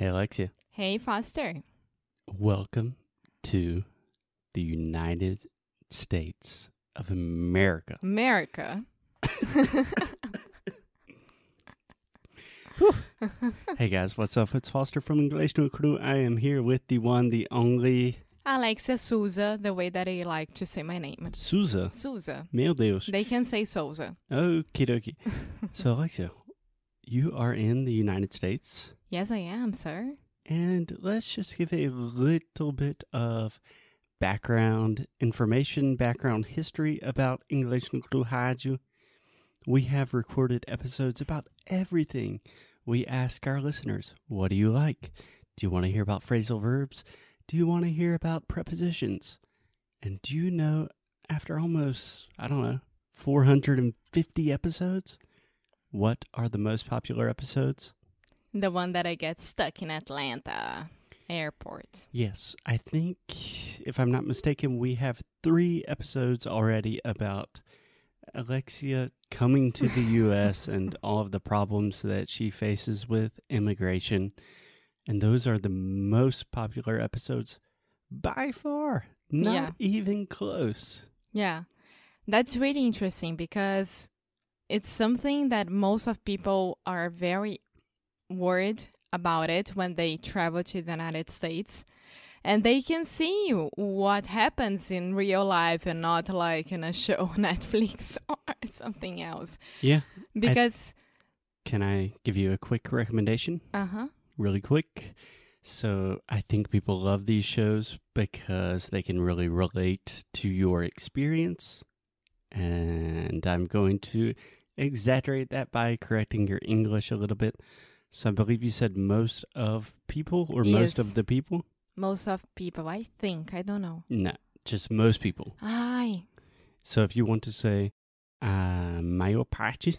Hey, Alexia. Hey, Foster. Welcome to the United States of America. America. hey, guys, what's up? It's Foster from English no Cru. I am here with the one, the only Alexia Souza, the way that I like to say my name. Souza. Souza. Meu Deus. They can say Souza. Okie dokie. so, Alexia, you are in the United States. Yes, I am, sir. And let's just give a little bit of background information, background history about English no Rádio. We have recorded episodes about everything. We ask our listeners, what do you like? Do you want to hear about phrasal verbs? Do you want to hear about prepositions? And do you know, after almost, I don't know, 450 episodes, what are the most popular episodes? The one that I get stuck in Atlanta airport. Yes, I think, if I'm not mistaken, we have three episodes already about Alexia coming to the U.S. and all of the problems that she faces with immigration. And those are the most popular episodes by far. Not Yeah. even close. Yeah. That's really interesting because it's something that most of people are very worried about it when they travel to the United States. And they can see what happens in real life and not like in a show on Netflix or something else. Yeah. Because, Can I give you a quick recommendation? uh huh. really quick. So I think people love these shows because they can really relate to your experience. And I'm going to exaggerate that by correcting your English a little bit. So I believe you said most of people or most of the people? Most of people, I think, I don't know. No, just most people. Ai. So if you want to say a maior parte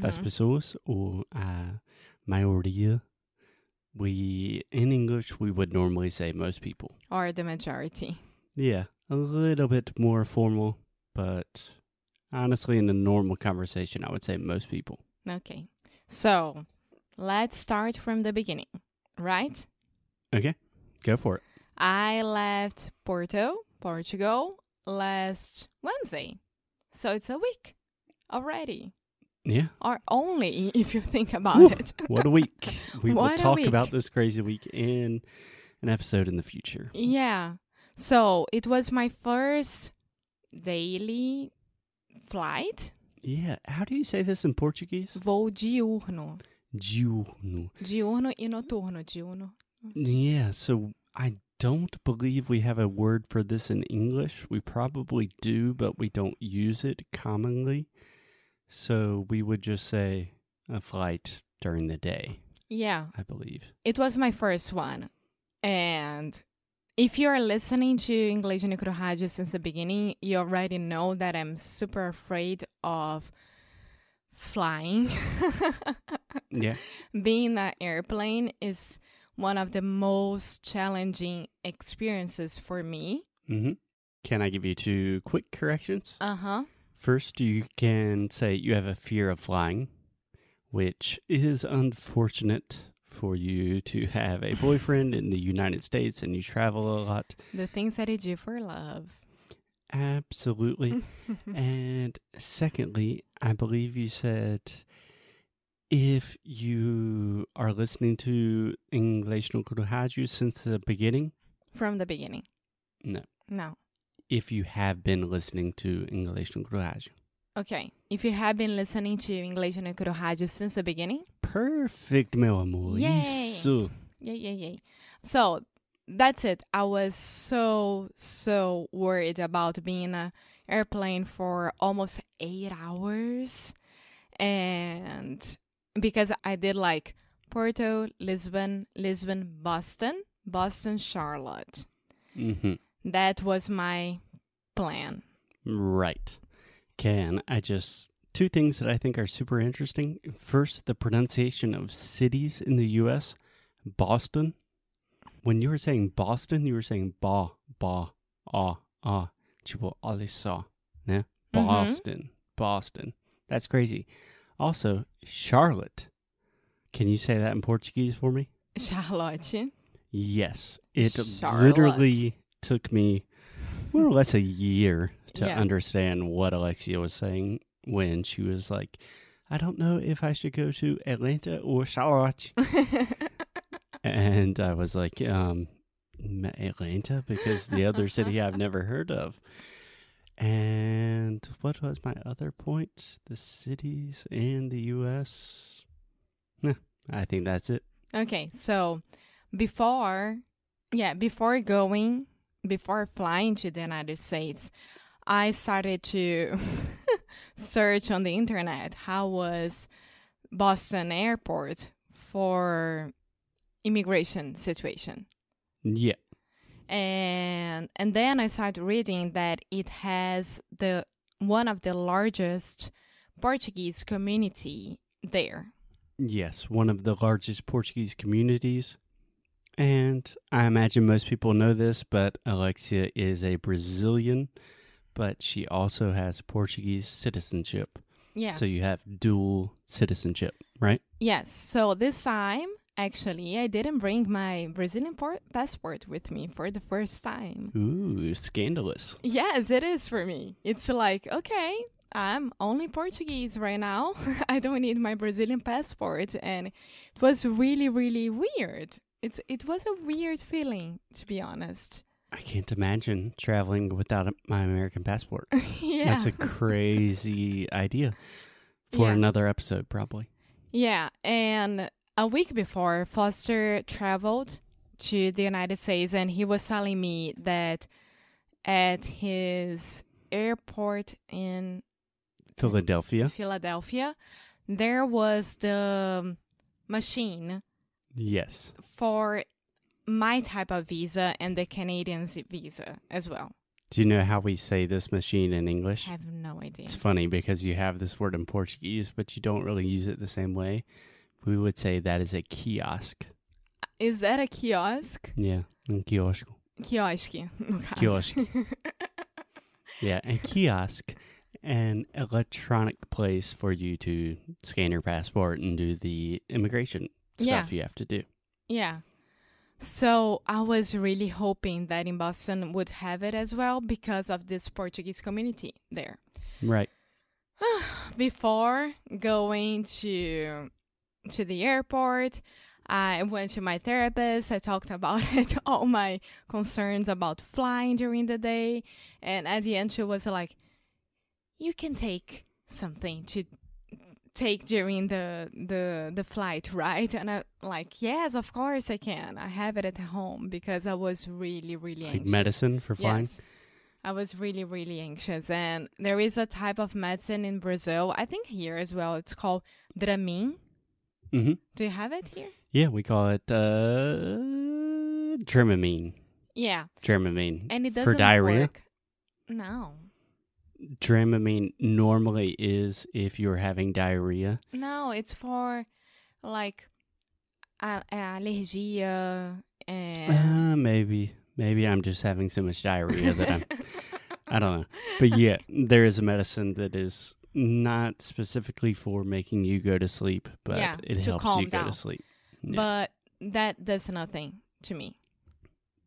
das uhum. pessoas or uh, a maioria, we in English we would normally say most people. Or the majority. Yeah, a little bit more formal, but honestly, in a normal conversation, I would say most people. Okay. So let's start from the beginning, right? Okay, go for it. I left Porto, Portugal, last Wednesday. So it's a week already. Yeah, Or only if you think about Whew. it. what a week. We will What a talk week. about this crazy week in an episode in the future. yeah. So it was my first daily flight. Yeah, how do you say this in Portuguese? Voo diurno. Diurno. Diurno e noturno. Diurno. Yeah, so I don't believe we have a word for this in English. We probably do, but we don't use it commonly. So we would just say a flight during the day, Yeah. I believe. It was my first one. And if you're listening to English no Cru Rádio since the beginning, you already know that I'm super afraid of flying. Yeah. Being in an airplane is one of the most challenging experiences for me. hmm Can I give you two quick corrections? Uh huh. First, you can say you have a fear of flying, which is unfortunate for you to have a boyfriend in the United States and you travel a lot. The things that I do for love. Absolutely. and secondly, I believe you said if you are listening to English no Cru Rádio since the beginning, From the beginning. no. No. If you have been listening to English no Cru Rádio. Okay. If you have been listening to English no Cru Rádio since the beginning, Perfect, meu amor. Yay. Isso. Yay, yay, yay. So that's it. I was so, so worried about being in an airplane for almost eight hours. And because I did like Porto, Lisbon, Lisbon, Boston, Boston, Charlotte. hmm That was my plan. Right. Can I just two things that I think are super interesting. First, the pronunciation of cities in the US. Boston. When you were saying Boston, you were saying ba, ba, ah, ah. Tipo, alissa. Yeah? Mhm. Boston. Boston. That's crazy. Also, Charlotte. Can you say that in Portuguese for me? Charlotte. Yes, it Charlotte. literally took me more or less a year to Yeah. understand what Alexia was saying when she was like, "I don't know if I should go to Atlanta or Charlotte," and I was like, um, "Atlanta," because the other city I've never heard of. And what was my other point? The cities in the U.S. Nah, I think that's it. Okay, so before, yeah, before going, before flying to the United States, I started to search on the internet how was Boston Airport for immigration situation. Yeah. And and then I started reading that it has the one of the largest Portuguese community there. Yes, one of the largest Portuguese communities. And I imagine most people know this, but Alexia is a Brazilian, but she also has Portuguese citizenship. Yeah. So you have dual citizenship, right? Yes. So this time, actually, I didn't bring my Brazilian por- passport with me for the first time. Ooh, scandalous. Yes, it is for me. It's like, okay, I'm only Portuguese right now. I don't need my Brazilian passport. And it was really, really weird. It's it was a weird feeling, to be honest. I can't imagine traveling without a- my American passport. yeah. That's a crazy idea for Yeah. another episode, probably. Yeah, and a week before, Foster traveled to the United States, and he was telling me that at his airport in Philadelphia. Philadelphia, there was the machine Yes. for my type of visa and the Canadian's visa as well. Do you know how we say this machine in English? I have no idea. It's funny because you have this word in Portuguese, but you don't really use it the same way. We would say that is a kiosk. Is that a kiosk? Yeah, um no caso. Quiosque. Yeah, a kiosk, an electronic place for you to scan your passport and do the immigration Yeah. stuff you have to do. Yeah. So I was really hoping that in Boston would have it as well because of this Portuguese community there. Right. Before going to to the airport, I went to my therapist. I talked about it, all my concerns about flying during the day, and at the end she was like, "You can take something to take during the the the flight, right?" And I like, "Yes, of course I can. I have it at home because I was really really Like anxious." medicine for flying. Yes. I was really, really anxious. And there is a type of medicine in Brazil, I think here as well. It's called Dramin. hmm Do you have it here? Yeah, we call it uh, Dramamine. Yeah. Dramamine. And it doesn't for diarrhea. work. No. Dramamine normally is if you're having diarrhea. No, it's for like a- allergia and. Uh, maybe. Maybe I'm just having so much diarrhea that I'm. I don't know. But yeah, there is a medicine that is not specifically for making you go to sleep, but Yeah, it helps you go to sleep. Yeah. But that does nothing to me.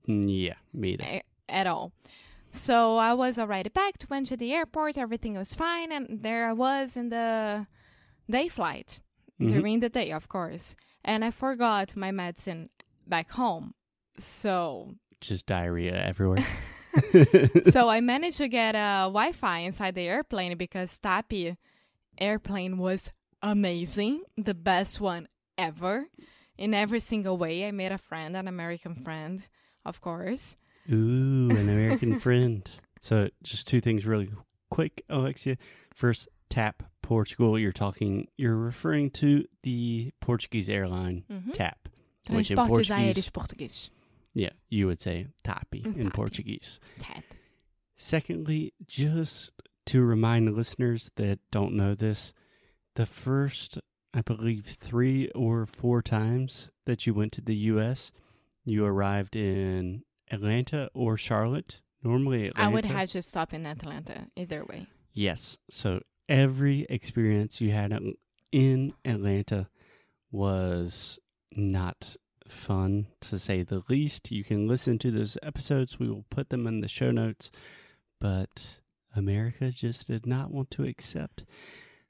Mm, yeah, me either. a- at all. So I was already packed, went to the airport, everything was fine, and there I was in the day flight Mhm. during the day, of course. And I forgot my medicine back home. So Just diarrhea everywhere. so I managed to get a Wi-Fi inside the airplane because Tapi airplane was amazing, the best one ever in every single way. I made a friend, an American friend, of course. Ooh, an American friend. So, just two things really quick, Alexia. First, TAP Portugal. You're talking, you're referring to the Portuguese airline Mhm. TAP. Which in Transportes Portuguese- Yeah, you would say TAPI in TAPI. Portuguese. TAP. Secondly, just to remind listeners that don't know this, the first, I believe, three or four times that you went to the U.S., you arrived in Atlanta or Charlotte. Normally, Atlanta. I would have just stopped in Atlanta either way. Yes. So every experience you had in- in Atlanta was not fun to say the least. You can listen to those episodes. We will put them in the show notes. But America just did not want to accept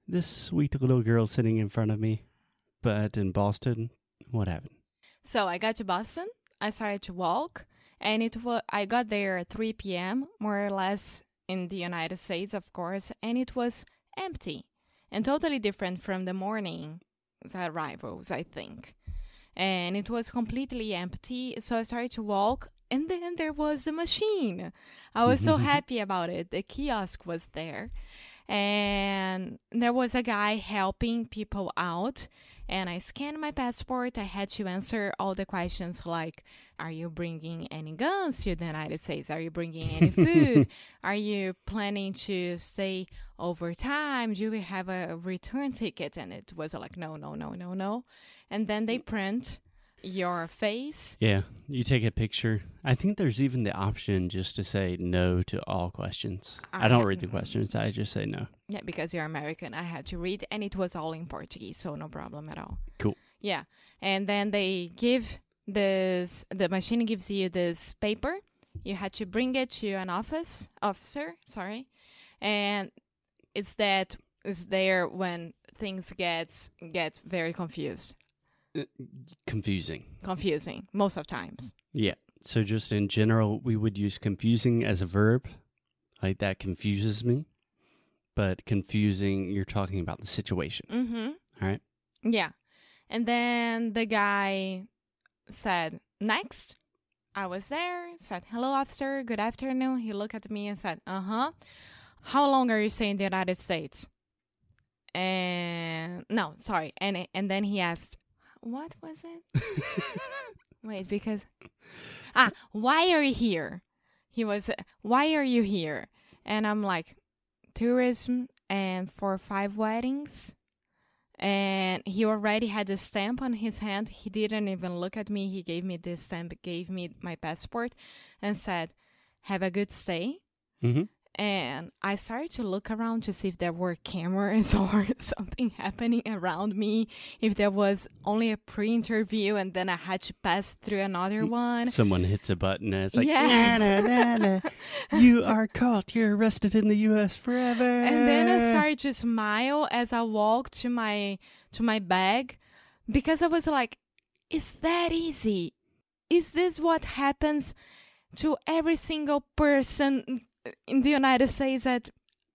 this sweet little girl sitting in front of me. But in Boston, what happened? So I got to Boston. I started to walk, and it was I got there at 3 p.m. more or less in the United States, of course, and it was empty and totally different from the morning arrivals, I think. And it was completely empty, so I started to walk, and then there was the machine. I was so happy about it. The kiosk was there, and there was a guy helping people out and I scanned my passport. I had to answer all the questions like Are you bringing any guns to the United States? Are you bringing any food? Are you planning to stay over time? Do we have a return ticket? And it was like, No, no, no, no, no. And then they print your face. Yeah, you take a picture. I think there's even the option just to say no to all questions. I, I don't read the questions. I just say no. Yeah, because you're American. I had to read, and it was all in Portuguese, so no problem at all. Cool. Yeah, and then they give this. The machine gives you this paper. You had to bring it to an office officer. Sorry, and it's that is there when things gets get very confused confusing. Confusing, most of times. Yeah. So just in general, we would use confusing as a verb. Like that confuses me. But confusing, you're talking about the situation. Mm-hmm. All right. Yeah. And then the guy said, next. I was there, said, hello, officer, good afternoon. He looked at me and said, uh huh. How long are you staying in the United States? And no, sorry. And and then he asked, what was it? Wait, because ah, why are you here? He was, why are you here? And I'm like, tourism and for five weddings. And he already had a stamp on his hand. He didn't even look at me. He gave me this stamp, gave me my passport, and said, "Have a good stay." Mm-hmm and I started to look around to see if there were cameras or something happening around me, if there was only a pre interview and then I had to pass through another one. Someone hits a button and it's like, yes. nah, nah, nah, you are caught. You're arrested in the U.S. forever. And then I started to smile as I walked to my to my bag because I was like, is that easy? Is this what happens to every single person in the United States that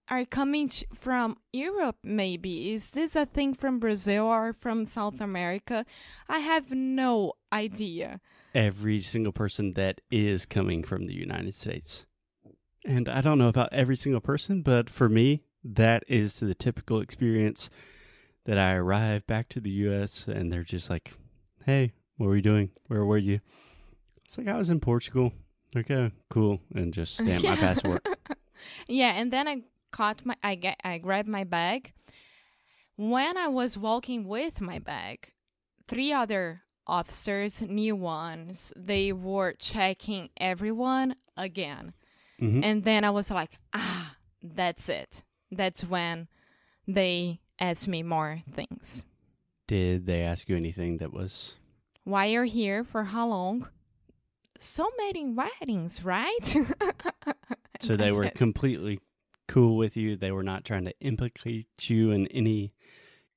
are coming from Europe, maybe. Is this a thing from Brazil or from South America? I have no idea. Every single person that is coming from the United States. And I don't know about every single person, but for me, that is the typical experience that I arrive back to the US and they're just like, hey, what were you doing? Where were you? It's like I was in Portugal. Okay, cool, and just stamp my passport. yeah, and then I caught my I get I grabbed my bag. When I was walking with my bag, three other officers, new ones, they were checking everyone again. Mm-hmm. And then I was like, ah, that's it. That's when they asked me more things. Did they ask you anything that was why you're here for how long so many weddings, right? so they were it. completely cool with you. They were not trying to implicate you in any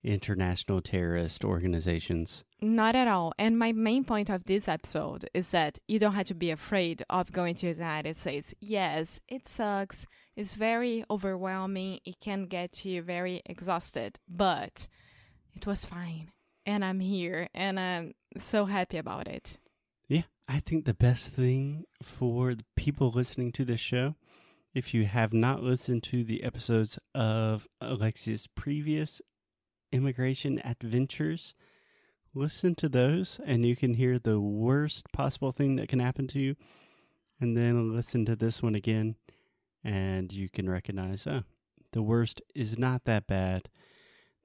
international terrorist organizations. Not at all. And my main point of this episode is that you don't have to be afraid of going to the United States. Yes, it sucks. It's very overwhelming. It can get you very exhausted, but it was fine. And I'm here and I'm so happy about it. I think the best thing for the people listening to this show, if you have not listened to the episodes of Alexia's previous immigration adventures, listen to those and you can hear the worst possible thing that can happen to you. And then listen to this one again and you can recognize, oh, the worst is not that bad.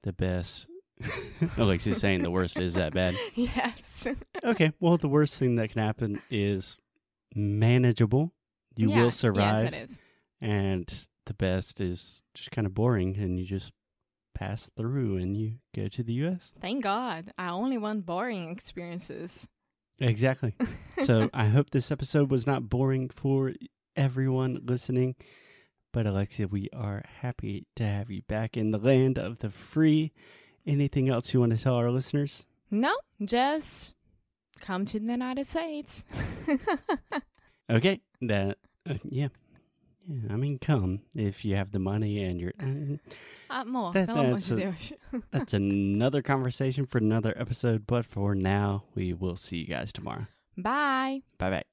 The best Alexi's saying the worst is that bad. Yes. okay. Well, the worst thing that can happen is manageable. You yeah, will survive. Yes, it is. And the best is just kind of boring, and you just pass through and you go to the U.S. Thank God. I only want boring experiences. Exactly. so I hope this episode was not boring for everyone listening. But Alexia, we are happy to have you back in the land of the free. Anything else you want to tell our listeners? No, just come to the United States. Okay, that uh, yeah, yeah. I mean, come if you have the money and you're. Uh, Amor, That- pelo amor that's a- that's another conversation for another episode. But for now, we will see you guys tomorrow. Bye. Bye bye.